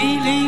believe.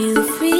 you free.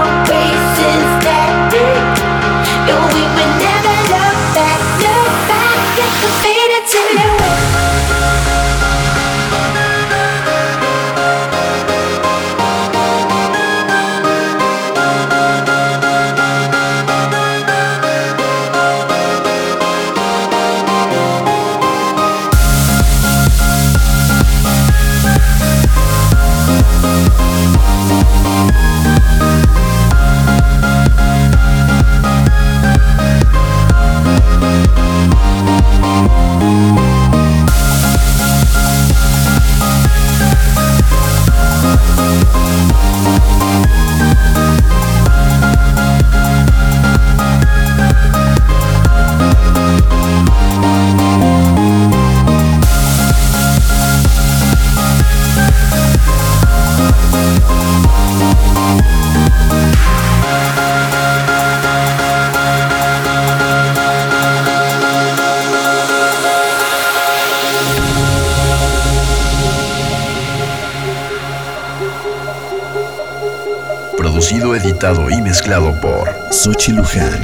mezclado por Sochi Luján.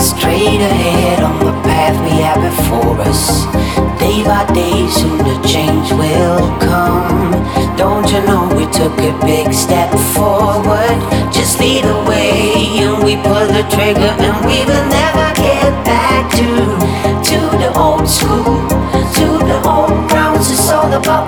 straight ahead on the path we have before us. Day by day, soon the change will come. Don't you know we took a big step forward? Just lead the way, and we pull the trigger, and we will never get back to to the old school, to the old grounds. It's all about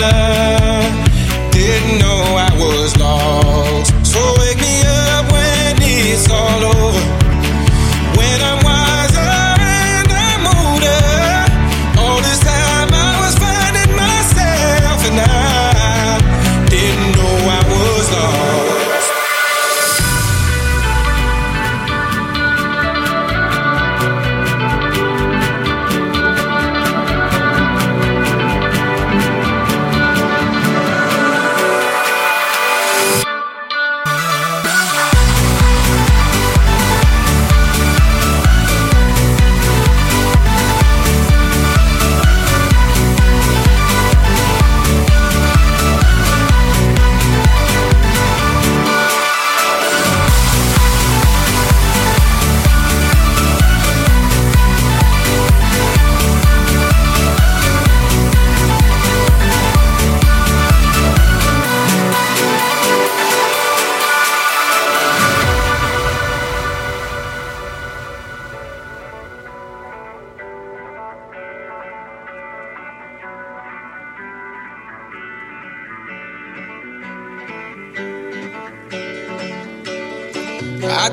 myself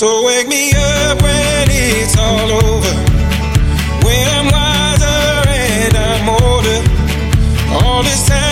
So wake me up when it's all over. When I'm wiser and I'm older. All this time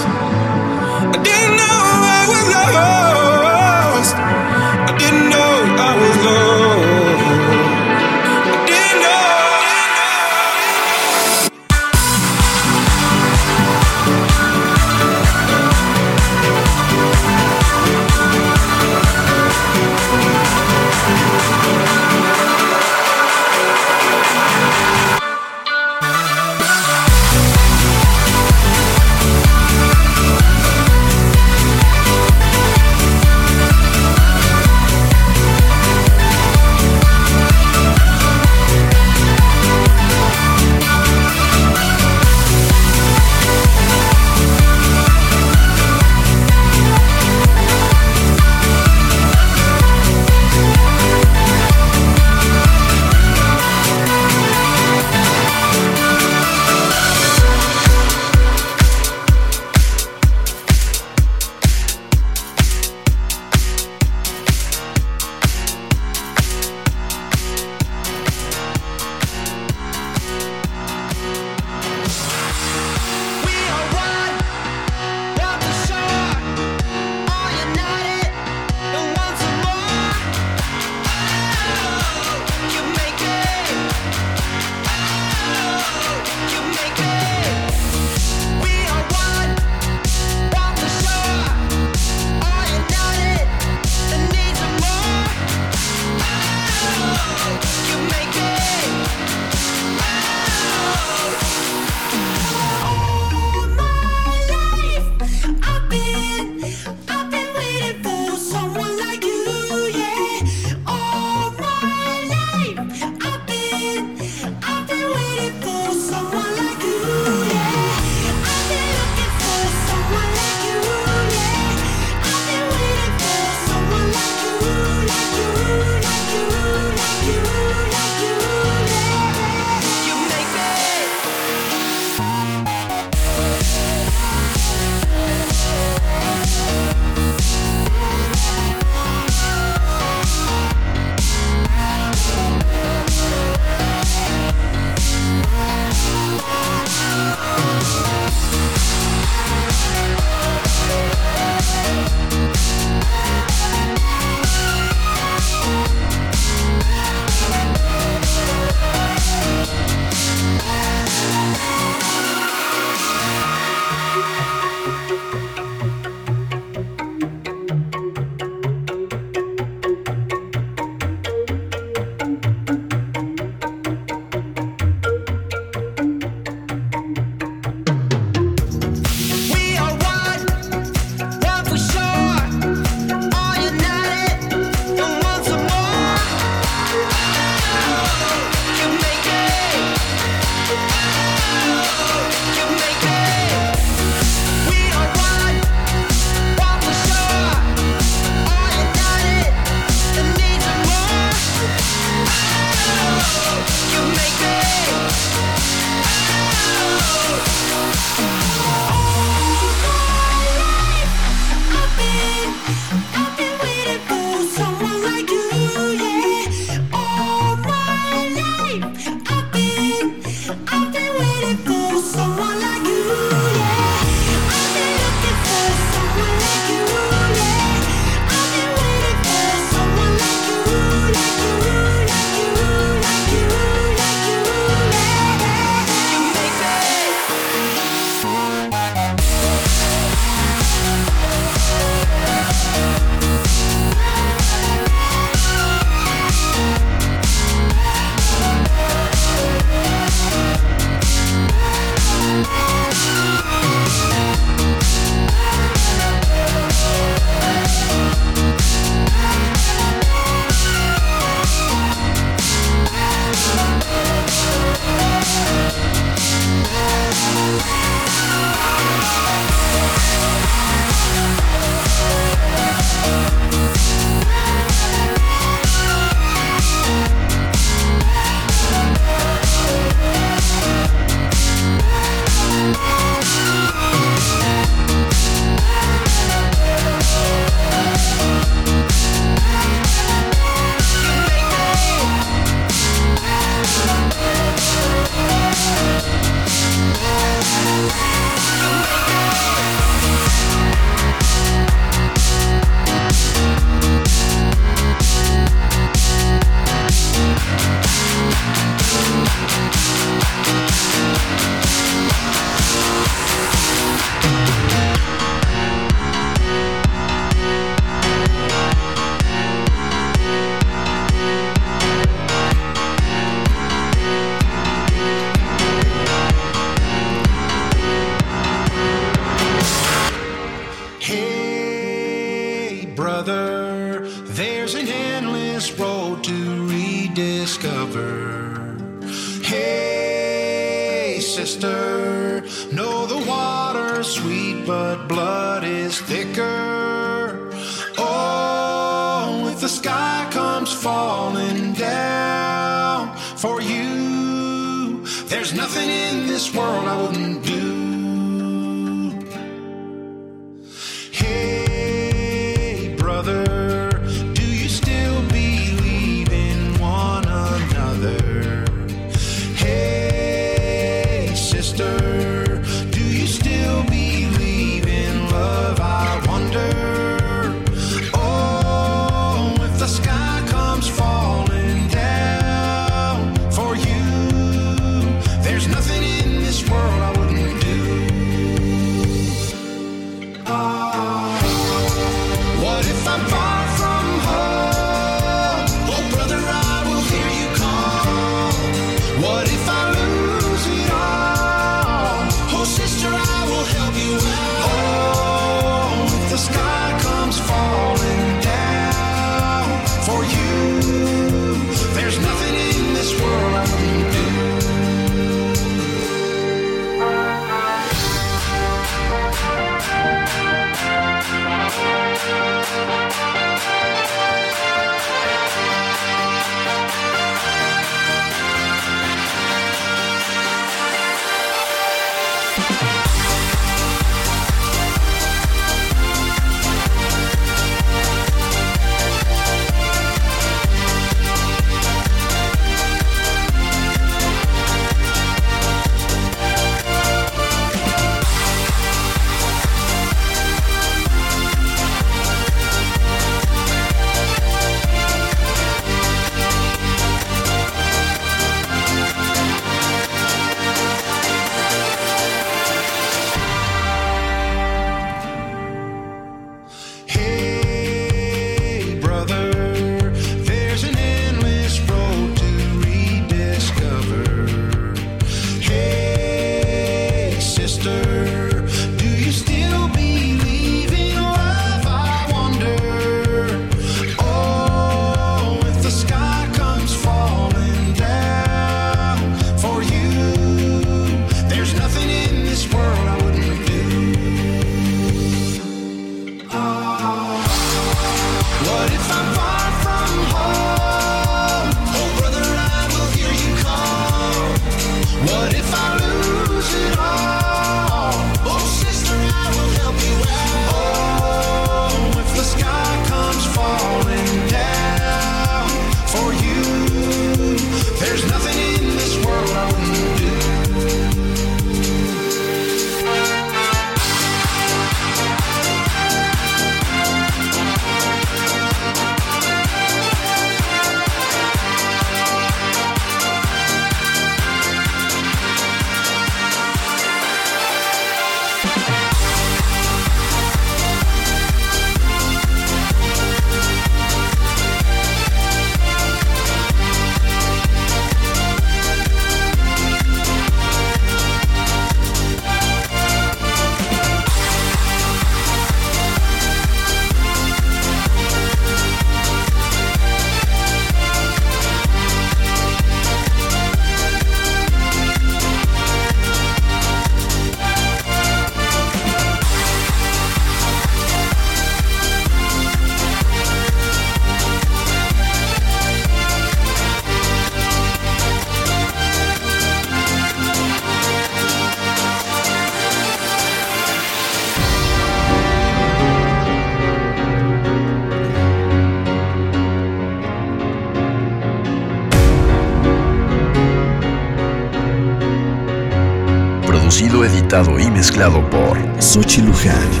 mezclado por Sochi Luján.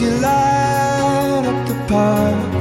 you light up the park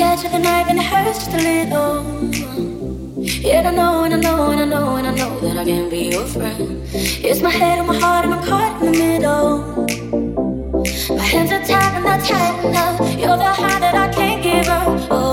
the edge of the knife and it hurts just a little. Yeah, I know and I know and I know and I know that I can be your friend. It's my head and my heart and I'm caught in the middle. My hands are tied and they're tight now. You're the high that I can't give up. Oh.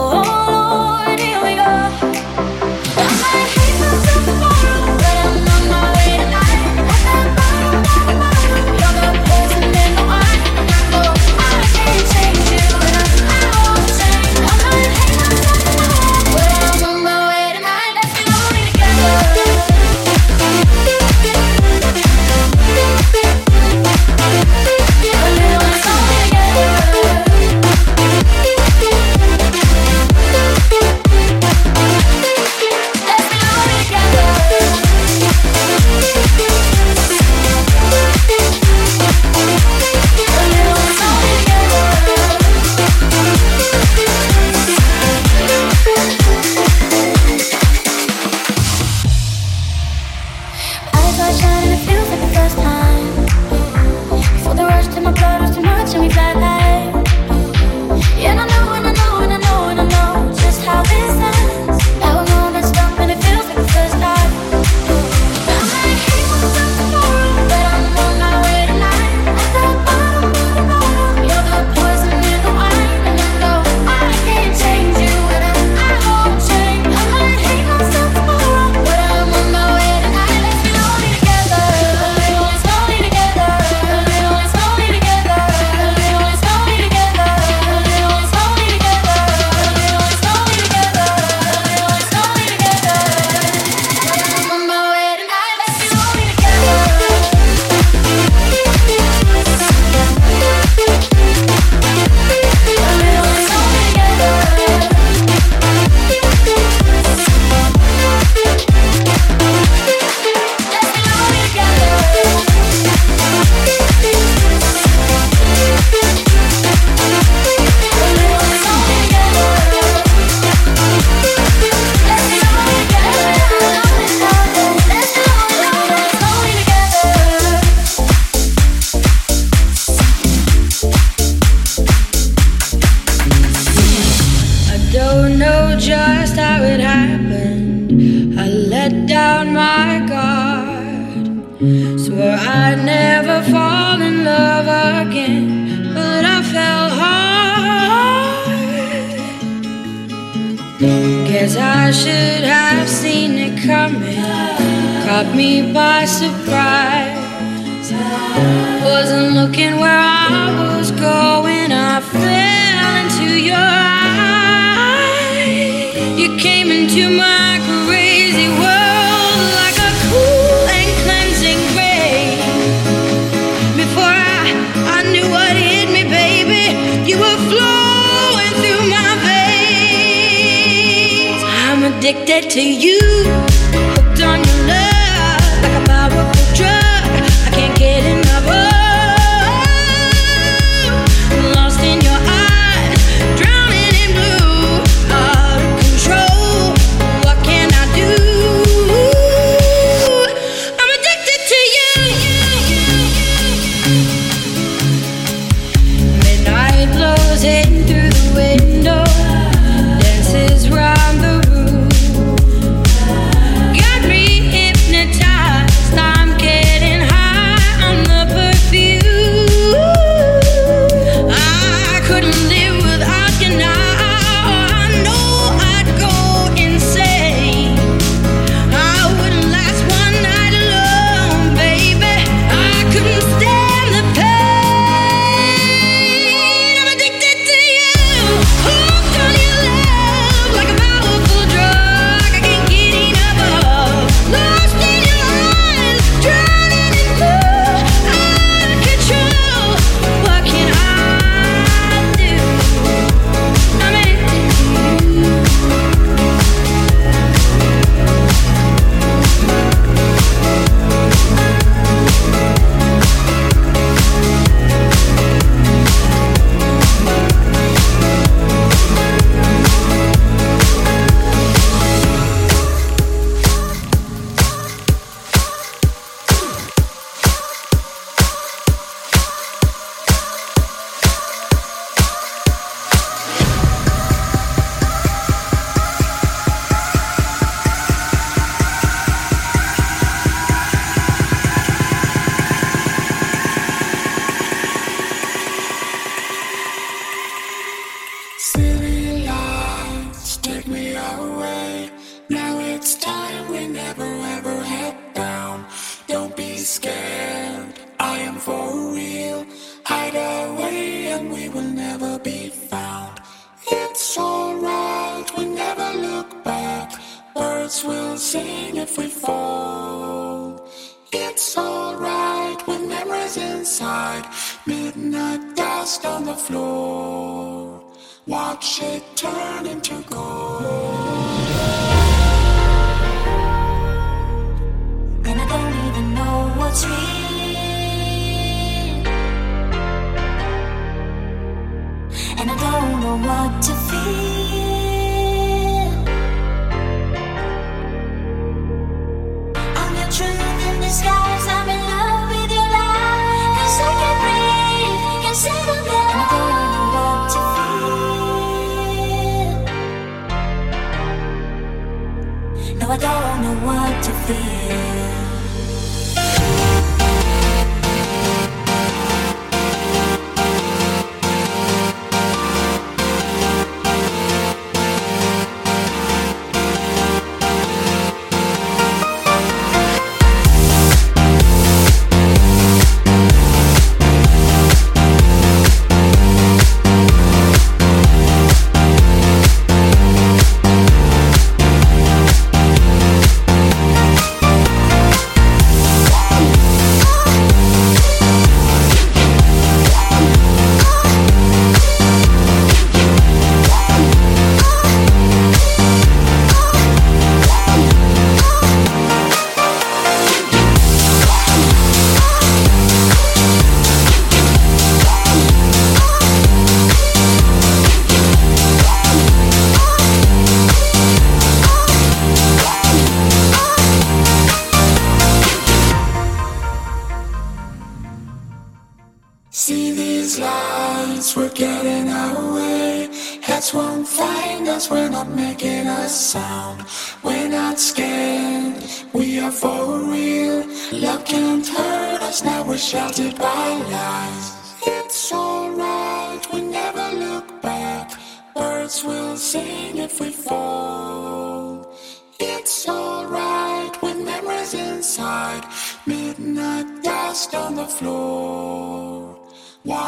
What to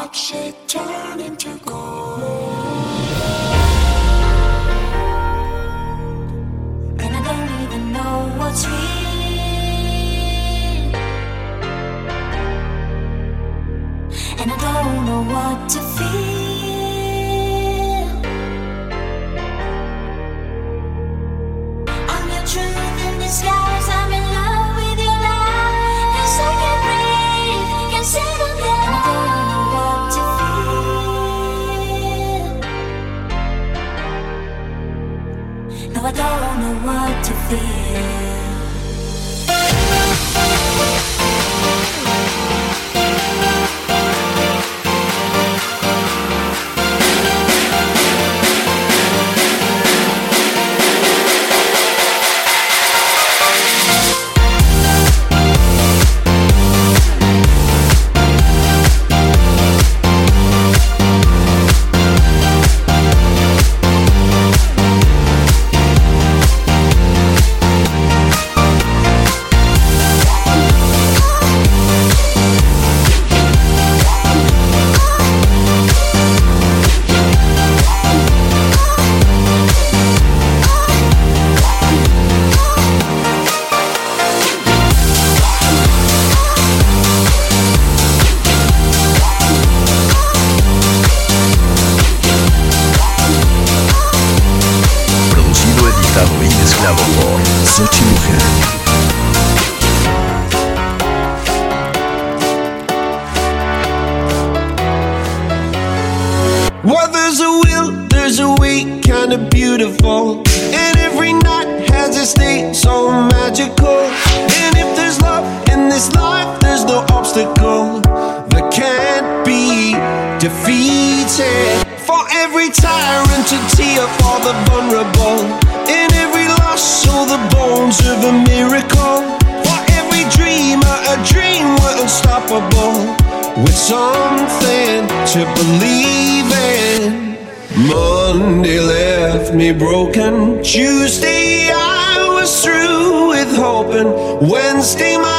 Watch it For every tyrant to tear for the vulnerable. In every loss, so the bones of a miracle. For every dreamer, a dream we're unstoppable. With something to believe in. Monday left me broken. Tuesday I was through with hoping. Wednesday my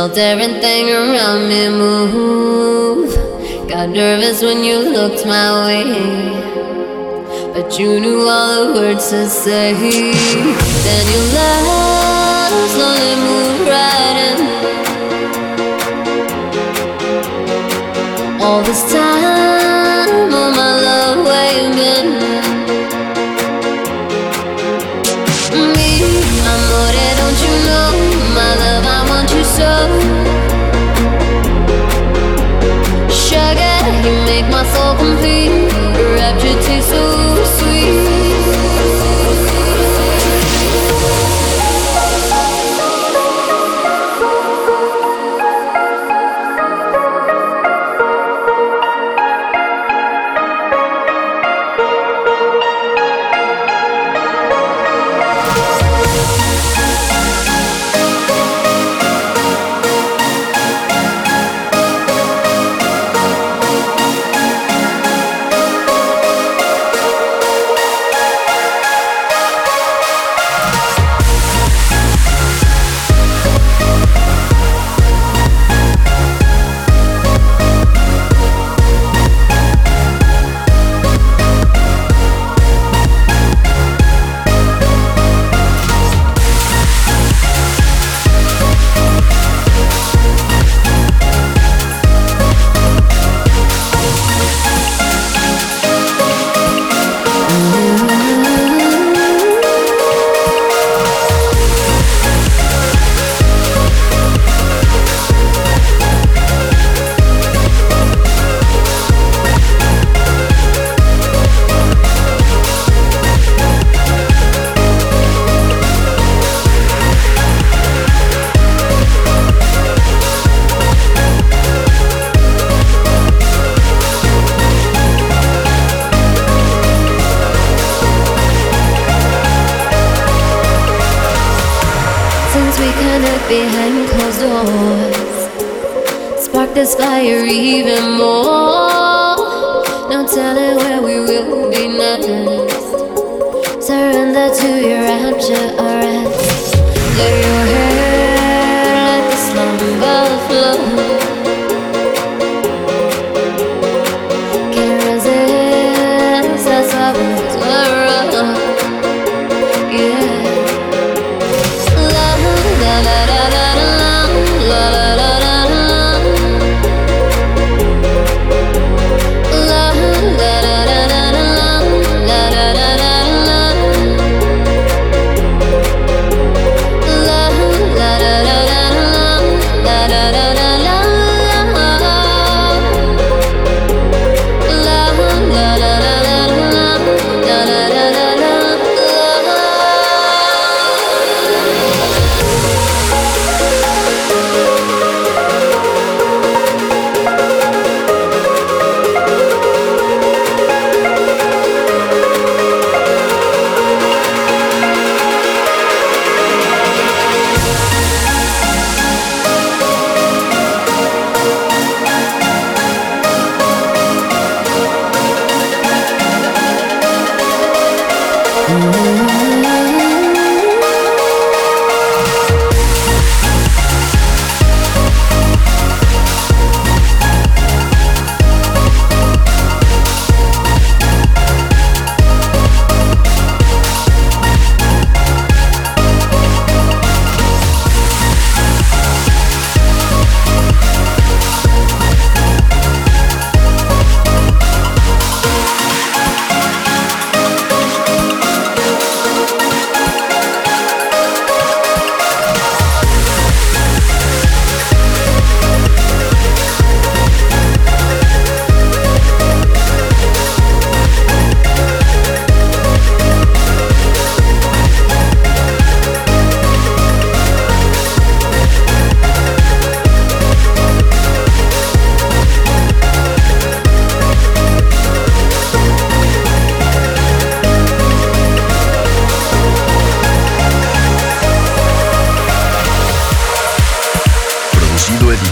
Felt everything around me move. Got nervous when you looked my way. But you knew all the words to say. Then you left, slowly moved right in. All this time. so complete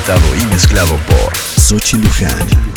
presentado y mezclado por Sochi Luján.